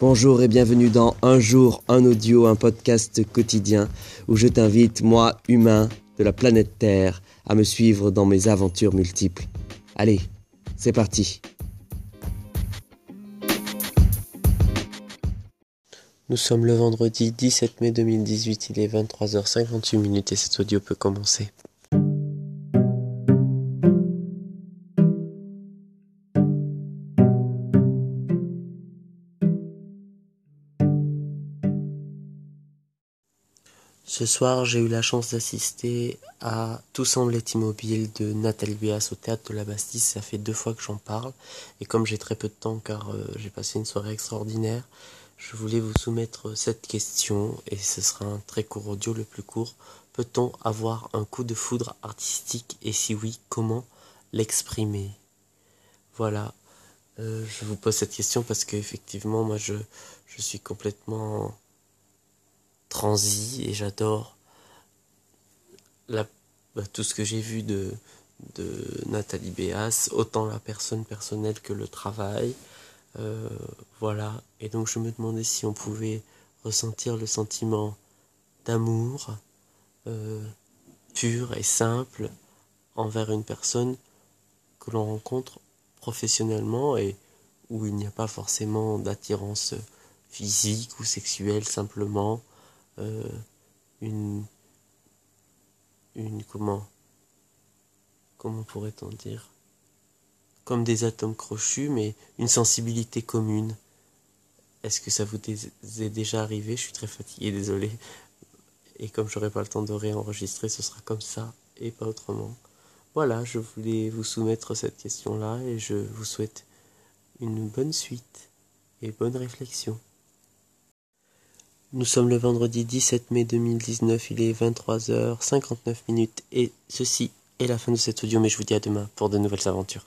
Bonjour et bienvenue dans Un jour, un audio, un podcast quotidien où je t'invite, moi, humain de la planète Terre, à me suivre dans mes aventures multiples. Allez, c'est parti. Nous sommes le vendredi 17 mai 2018, il est 23h58 et cet audio peut commencer. Ce soir, j'ai eu la chance d'assister à Tout semble être immobile de Nathalie Béas au théâtre de la Bastille. Ça fait deux fois que j'en parle. Et comme j'ai très peu de temps car euh, j'ai passé une soirée extraordinaire, je voulais vous soumettre cette question et ce sera un très court audio, le plus court. Peut-on avoir un coup de foudre artistique? Et si oui, comment l'exprimer? Voilà. Euh, je vous pose cette question parce qu'effectivement, moi, je, je suis complètement et j'adore bah, tout ce que j'ai vu de, de Nathalie Béas, autant la personne personnelle que le travail. Euh, voilà. Et donc je me demandais si on pouvait ressentir le sentiment d'amour euh, pur et simple envers une personne que l'on rencontre professionnellement et où il n'y a pas forcément d'attirance physique ou sexuelle simplement euh, une une comment comment pourrait-on dire? Comme des atomes crochus mais une sensibilité commune. Est-ce que ça vous est déjà arrivé? Je suis très fatigué désolé. Et comme j'aurai pas le temps de réenregistrer ce sera comme ça et pas autrement. Voilà je voulais vous soumettre cette question là et je vous souhaite une bonne suite et bonne réflexion nous sommes le vendredi 17 mai 2019, il est 23h59 minutes et ceci est la fin de cet audio mais je vous dis à demain pour de nouvelles aventures.